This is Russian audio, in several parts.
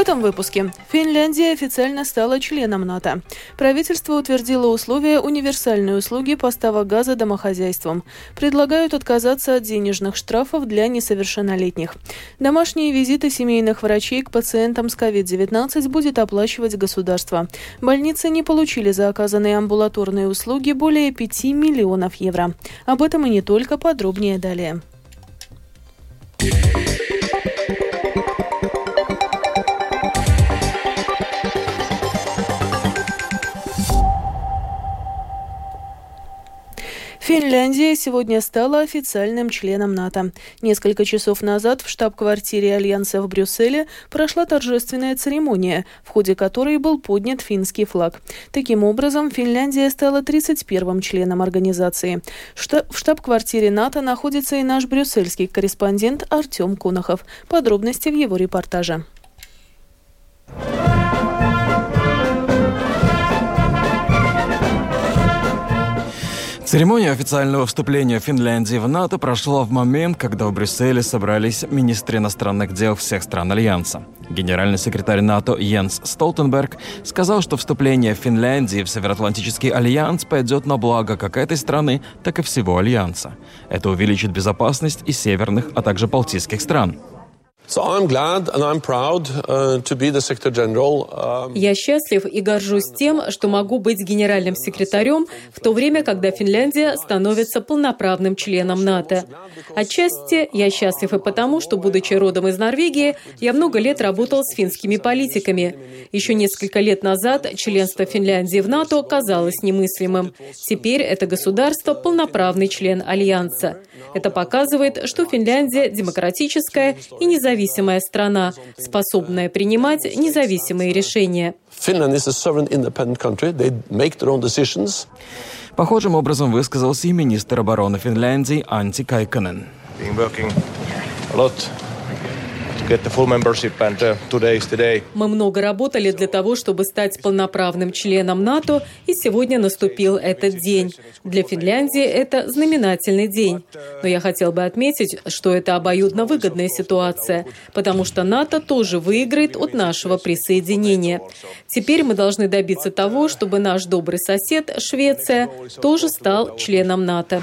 этом выпуске Финляндия официально стала членом НАТО. Правительство утвердило условия универсальной услуги поставок газа домохозяйствам. Предлагают отказаться от денежных штрафов для несовершеннолетних. Домашние визиты семейных врачей к пациентам с COVID-19 будет оплачивать государство. Больницы не получили за оказанные амбулаторные услуги более 5 миллионов евро. Об этом и не только подробнее далее. Финляндия сегодня стала официальным членом НАТО. Несколько часов назад в штаб-квартире Альянса в Брюсселе прошла торжественная церемония, в ходе которой был поднят финский флаг. Таким образом, Финляндия стала 31-м членом организации. В штаб-квартире НАТО находится и наш брюссельский корреспондент Артем Кунахов. Подробности в его репортаже. Церемония официального вступления Финляндии в НАТО прошла в момент, когда в Брюсселе собрались министры иностранных дел всех стран Альянса. Генеральный секретарь НАТО Йенс Столтенберг сказал, что вступление Финляндии в Североатлантический альянс пойдет на благо как этой страны, так и всего альянса. Это увеличит безопасность и северных, а также балтийских стран. Я счастлив и горжусь тем, что могу быть генеральным секретарем в то время, когда Финляндия становится полноправным членом НАТО. Отчасти я счастлив и потому, что, будучи родом из Норвегии, я много лет работал с финскими политиками. Еще несколько лет назад членство Финляндии в НАТО казалось немыслимым. Теперь это государство полноправный член Альянса. Это показывает, что Финляндия демократическая и независимая страна, способная принимать независимые решения. Похожим образом высказался и министр обороны Финляндии Анти Кайконен. Uh, Мы много работали для того, чтобы стать полноправным членом НАТО, и сегодня наступил этот день. Для Финляндии это знаменательный день. Но я хотел бы отметить, что это обоюдно выгодная ситуация, потому что НАТО тоже выиграет от нашего присоединения. Теперь мы должны добиться того, чтобы наш добрый сосед, Швеция, тоже стал членом НАТО.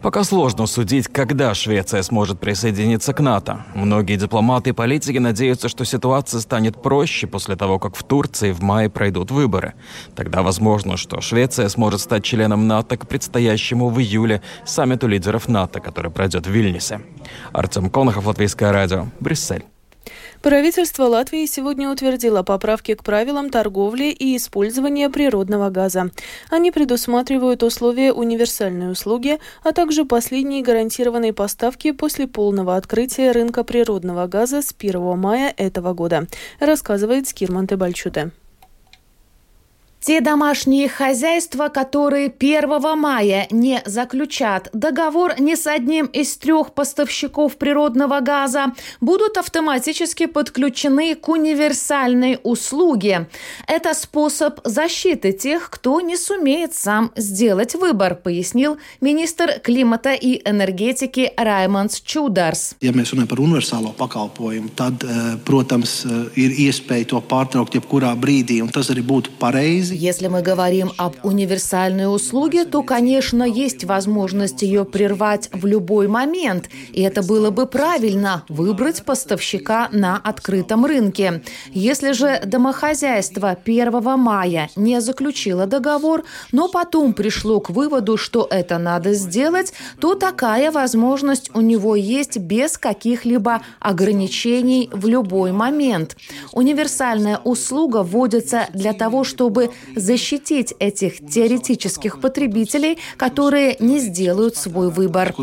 Пока сложно судить, когда Швеция сможет присоединиться к НАТО. Многие дипломаты и политики надеются, что ситуация станет проще после того, как в Турции в мае пройдут выборы. Тогда возможно, что Швеция сможет стать членом НАТО к предстоящему в июле саммиту лидеров НАТО, который пройдет в Вильнюсе. Артем Конохов, Латвийское радио, Брюссель. Правительство Латвии сегодня утвердило поправки к правилам торговли и использования природного газа. Они предусматривают условия универсальной услуги, а также последние гарантированные поставки после полного открытия рынка природного газа с 1 мая этого года, рассказывает Скирман Тебальчуте. Те домашние хозяйства, которые 1 мая не заключат договор ни с одним из трех поставщиков природного газа, будут автоматически подключены к универсальной услуге. Это способ защиты тех, кто не сумеет сам сделать выбор, пояснил министр климата и энергетики Раймондс Чударс. Ja mēs runājam par universālo pakalpojumu, tad, protams, ir iespēja to pārtraukt jebkurā brīdī, un tas arī būtu pareizi. Если мы говорим об универсальной услуге, то, конечно, есть возможность ее прервать в любой момент. И это было бы правильно – выбрать поставщика на открытом рынке. Если же домохозяйство 1 мая не заключило договор, но потом пришло к выводу, что это надо сделать, то такая возможность у него есть без каких-либо ограничений в любой момент. Универсальная услуга вводится для того, чтобы защитить этих теоретических потребителей, которые не сделают свой выбор.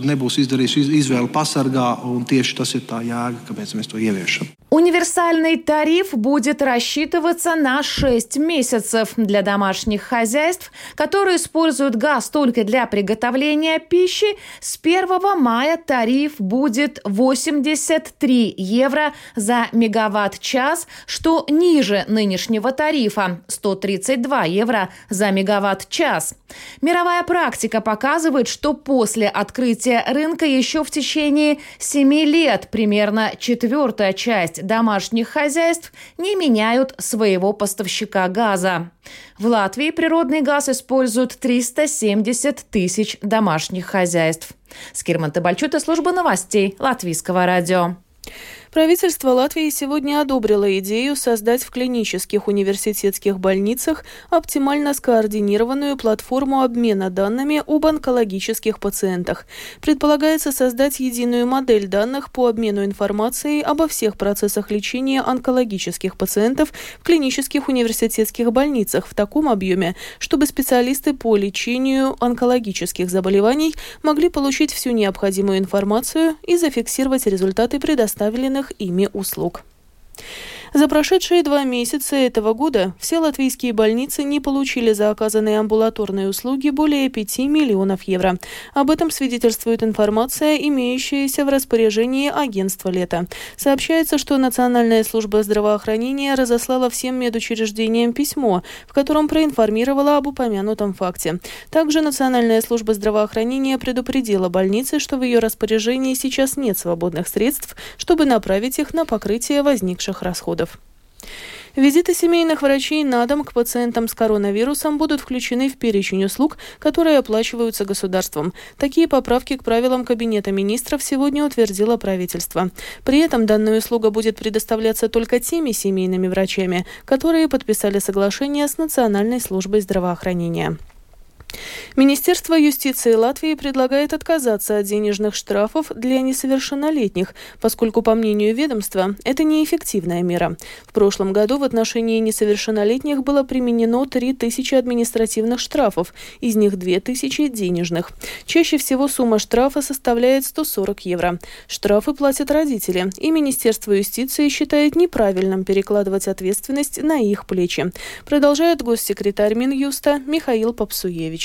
Универсальный тариф будет рассчитываться на 6 месяцев для домашних хозяйств, которые используют газ только для приготовления пищи. С 1 мая тариф будет 83 евро за мегаватт-час, что ниже нынешнего тарифа 132 22 евро за мегаватт-час. Мировая практика показывает, что после открытия рынка еще в течение 7 лет примерно четвертая часть домашних хозяйств не меняют своего поставщика газа. В Латвии природный газ используют 370 тысяч домашних хозяйств. Скирман Табальчута, служба новостей Латвийского радио. Правительство Латвии сегодня одобрило идею создать в клинических университетских больницах оптимально скоординированную платформу обмена данными об онкологических пациентах. Предполагается создать единую модель данных по обмену информацией обо всех процессах лечения онкологических пациентов в клинических университетских больницах в таком объеме, чтобы специалисты по лечению онкологических заболеваний могли получить всю необходимую информацию и зафиксировать результаты предоставленных ими услуг. За прошедшие два месяца этого года все латвийские больницы не получили за оказанные амбулаторные услуги более 5 миллионов евро. Об этом свидетельствует информация, имеющаяся в распоряжении агентства «Лето». Сообщается, что Национальная служба здравоохранения разослала всем медучреждениям письмо, в котором проинформировала об упомянутом факте. Также Национальная служба здравоохранения предупредила больницы, что в ее распоряжении сейчас нет свободных средств, чтобы направить их на покрытие возникших расходов расходов. Визиты семейных врачей на дом к пациентам с коронавирусом будут включены в перечень услуг, которые оплачиваются государством. Такие поправки к правилам Кабинета министров сегодня утвердило правительство. При этом данная услуга будет предоставляться только теми семейными врачами, которые подписали соглашение с Национальной службой здравоохранения. Министерство юстиции Латвии предлагает отказаться от денежных штрафов для несовершеннолетних, поскольку, по мнению ведомства, это неэффективная мера. В прошлом году в отношении несовершеннолетних было применено 3000 административных штрафов, из них 2000 денежных. Чаще всего сумма штрафа составляет 140 евро. Штрафы платят родители, и Министерство юстиции считает неправильным перекладывать ответственность на их плечи. Продолжает госсекретарь Минюста Михаил Попсуевич.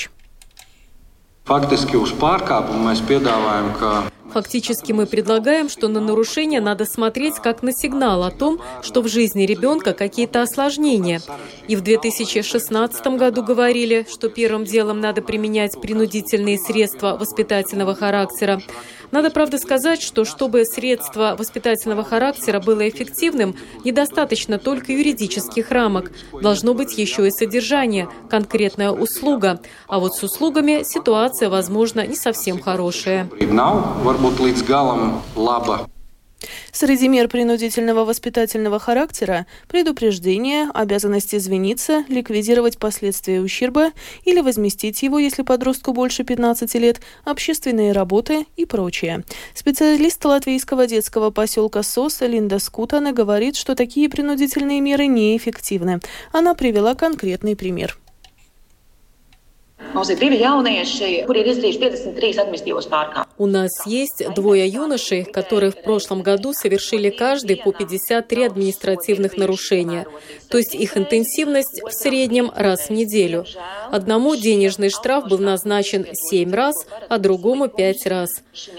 Faktiski uz pārkāpumu mēs piedāvājam, ka Фактически мы предлагаем, что на нарушение надо смотреть как на сигнал о том, что в жизни ребенка какие-то осложнения. И в 2016 году говорили, что первым делом надо применять принудительные средства воспитательного характера. Надо, правда, сказать, что чтобы средство воспитательного характера было эффективным, недостаточно только юридических рамок. Должно быть еще и содержание, конкретная услуга. А вот с услугами ситуация, возможно, не совсем хорошая. Среди мер принудительного воспитательного характера – предупреждение, обязанность извиниться, ликвидировать последствия ущерба или возместить его, если подростку больше 15 лет, общественные работы и прочее. Специалист латвийского детского поселка СОС Линда Скутана говорит, что такие принудительные меры неэффективны. Она привела конкретный пример. У нас есть двое юношей, которые в прошлом году совершили каждый по 53 административных нарушения. То есть их интенсивность в среднем раз в неделю. Одному денежный штраф был назначен 7 раз, а другому 5 раз.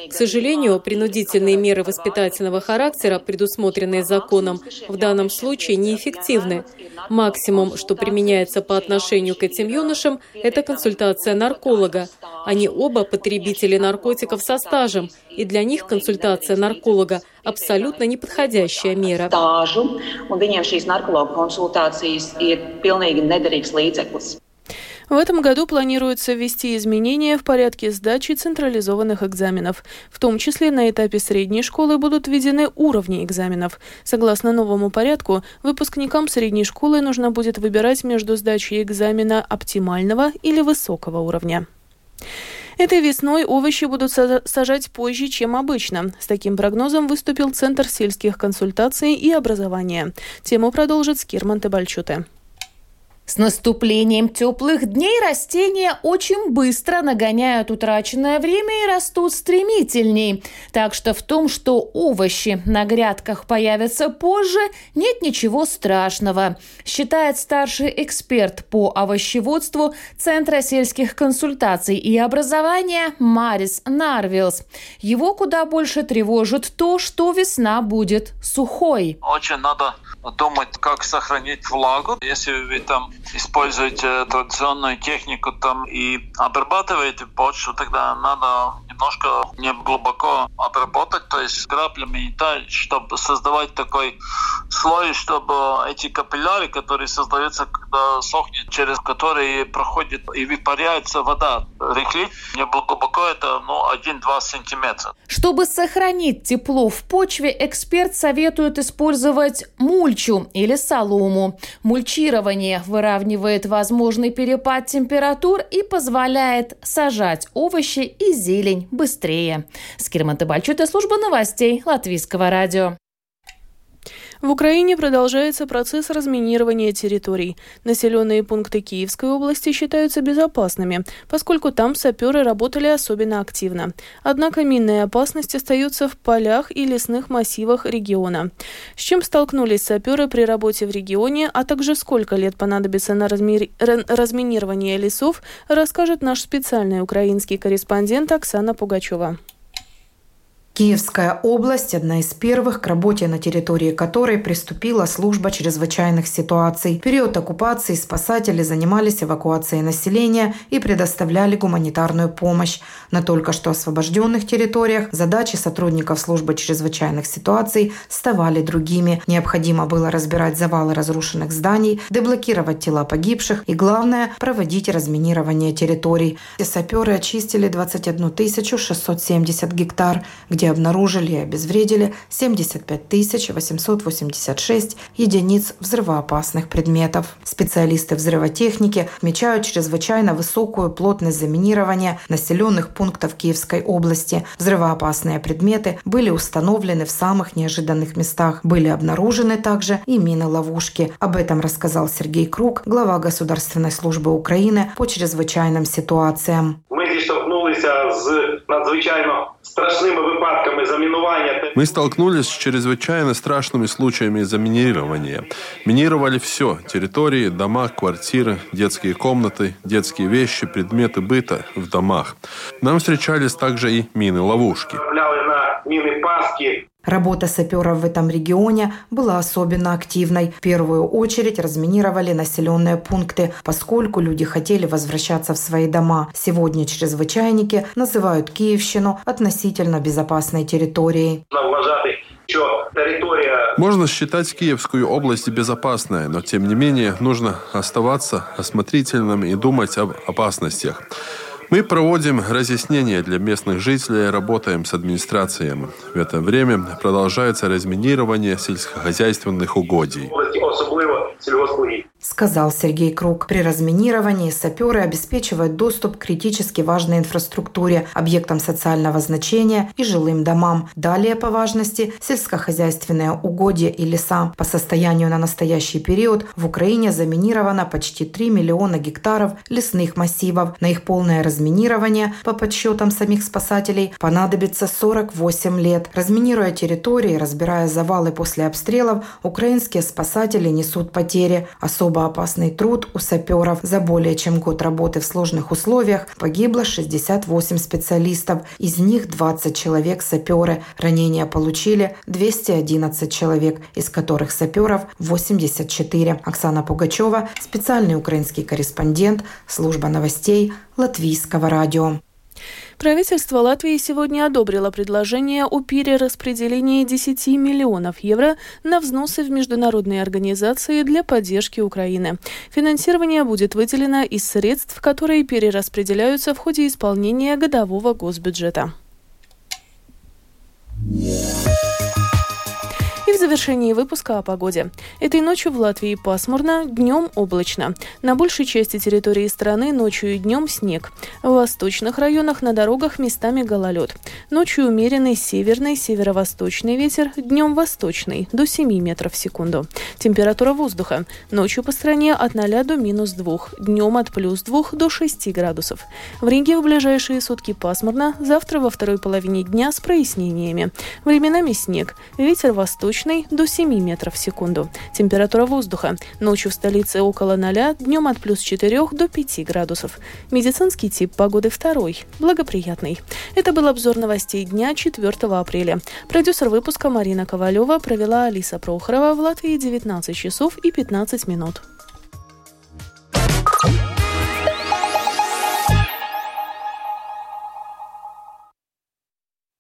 К сожалению, принудительные меры воспитательного характера, предусмотренные законом, в данном случае неэффективны. Максимум, что применяется по отношению к этим юношам, это консультация нарколога. Они оба потребители наркотиков со стажем, и для них консультация нарколога абсолютно неподходящая мера. В этом году планируется ввести изменения в порядке сдачи централизованных экзаменов. В том числе на этапе средней школы будут введены уровни экзаменов. Согласно новому порядку, выпускникам средней школы нужно будет выбирать между сдачей экзамена оптимального или высокого уровня. Этой весной овощи будут сажать позже, чем обычно. С таким прогнозом выступил Центр сельских консультаций и образования. Тему продолжит Скирман Тебальчуте. С наступлением теплых дней растения очень быстро нагоняют утраченное время и растут стремительней. Так что в том, что овощи на грядках появятся позже, нет ничего страшного, считает старший эксперт по овощеводству Центра сельских консультаций и образования Марис Нарвилс. Его куда больше тревожит то, что весна будет сухой. Очень надо думать, как сохранить влагу. Если вы там используете традиционную технику там и обрабатываете почву, тогда надо немножко не глубоко обработать, то есть граблями, да, чтобы создавать такой слой, чтобы эти капилляры, которые создаются, когда сохнет, через которые проходит и выпаряется вода, рыхлить не глубоко, это ну, 1-2 сантиметра. Чтобы сохранить тепло в почве, эксперт советует использовать мульчу или солому. Мульчирование выравнивает возможный перепад температур и позволяет сажать овощи и зелень быстрее. Скирман Табальчут служба новостей Латвийского радио. В Украине продолжается процесс разминирования территорий. Населенные пункты Киевской области считаются безопасными, поскольку там саперы работали особенно активно. Однако минная опасность остается в полях и лесных массивах региона. С чем столкнулись саперы при работе в регионе, а также сколько лет понадобится на разми... разминирование лесов, расскажет наш специальный украинский корреспондент Оксана Пугачева. Киевская область – одна из первых, к работе на территории которой приступила служба чрезвычайных ситуаций. В период оккупации спасатели занимались эвакуацией населения и предоставляли гуманитарную помощь. На только что освобожденных территориях задачи сотрудников службы чрезвычайных ситуаций ставали другими. Необходимо было разбирать завалы разрушенных зданий, деблокировать тела погибших и, главное, проводить разминирование территорий. Саперы очистили 21 670 гектар, где обнаружили и обезвредили 75 886 единиц взрывоопасных предметов. Специалисты взрывотехники отмечают чрезвычайно высокую плотность заминирования населенных пунктов Киевской области. Взрывоопасные предметы были установлены в самых неожиданных местах. Были обнаружены также и мины-ловушки. Об этом рассказал Сергей Круг, глава Государственной службы Украины по чрезвычайным ситуациям. Мы здесь столкнулись с надзвичайно страшными выпадками заминування. Мы столкнулись с чрезвычайно страшными случаями заминирования. Минировали все – территории, дома, квартиры, детские комнаты, детские вещи, предметы быта в домах. Нам встречались также и мины-ловушки. Работа саперов в этом регионе была особенно активной. В первую очередь разминировали населенные пункты, поскольку люди хотели возвращаться в свои дома. Сегодня чрезвычайники называют Киевщину относительно безопасной территорией. Можно считать Киевскую область безопасной, но тем не менее нужно оставаться осмотрительным и думать об опасностях. Мы проводим разъяснения для местных жителей, работаем с администрациями. В это время продолжается разминирование сельскохозяйственных угодий сказал Сергей Круг. При разминировании саперы обеспечивают доступ к критически важной инфраструктуре, объектам социального значения и жилым домам. Далее по важности сельскохозяйственные угодья и леса. По состоянию на настоящий период в Украине заминировано почти 3 миллиона гектаров лесных массивов. На их полное разминирование, по подсчетам самих спасателей, понадобится 48 лет. Разминируя территории, разбирая завалы после обстрелов, украинские спасатели несут потери. Особо особо опасный труд у саперов. За более чем год работы в сложных условиях погибло 68 специалистов, из них 20 человек саперы. Ранения получили 211 человек, из которых саперов 84. Оксана Пугачева, специальный украинский корреспондент, служба новостей Латвийского радио. Правительство Латвии сегодня одобрило предложение о перераспределении 10 миллионов евро на взносы в международные организации для поддержки Украины. Финансирование будет выделено из средств, которые перераспределяются в ходе исполнения годового госбюджета. Yeah в завершении выпуска о погоде. Этой ночью в Латвии пасмурно, днем облачно. На большей части территории страны ночью и днем снег. В восточных районах на дорогах местами гололед. Ночью умеренный северный, северо-восточный ветер, днем восточный, до 7 метров в секунду. Температура воздуха. Ночью по стране от 0 до минус 2, днем от плюс 2 до 6 градусов. В Риге в ближайшие сутки пасмурно, завтра во второй половине дня с прояснениями. Временами снег, ветер восточный облачный до 7 метров в секунду. Температура воздуха. Ночью в столице около 0, днем от плюс 4 до 5 градусов. Медицинский тип погоды второй, благоприятный. Это был обзор новостей дня 4 апреля. Продюсер выпуска Марина Ковалева провела Алиса Прохорова в Латвии 19 часов и 15 минут.